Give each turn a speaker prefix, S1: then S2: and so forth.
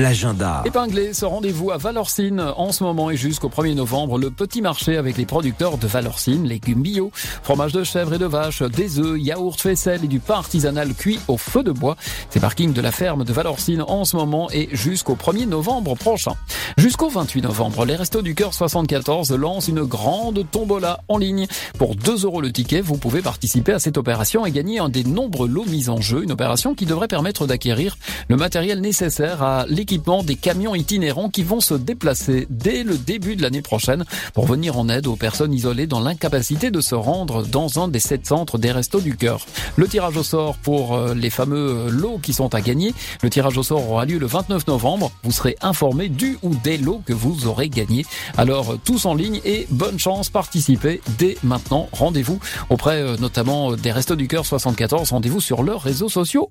S1: l'agenda.
S2: Épinglé ce rendez-vous à Valorcine en ce moment et jusqu'au 1er novembre, le petit marché avec les producteurs de Valorcine, légumes bio, fromage de chèvre et de vache, des œufs, yaourt, faisselle et du pain artisanal cuit au feu de bois. C'est parking de la ferme de Valorcine en ce moment et jusqu'au 1er novembre prochain. Jusqu'au 28 novembre, les Restos du Cœur 74 lancent une grande tombola en ligne. Pour 2 euros le ticket, vous pouvez participer à cette opération et gagner un des nombreux lots mis en jeu, une opération qui devrait permettre d'acquérir le matériel nécessaire à l'équipement des camions itinérants qui vont se déplacer dès le début de l'année prochaine pour venir en aide aux personnes isolées dans l'incapacité de se rendre dans un des sept centres des Restos du Cœur. Le tirage au sort pour euh, les fameux lots qui sont à gagner, le tirage au sort aura lieu le 29 novembre. Vous serez informé du ou des lots que vous aurez gagnés. Alors tous en ligne et bonne chance, participez dès maintenant. Rendez-vous auprès euh, notamment des Restos du Cœur 74. Rendez-vous sur leurs réseaux sociaux.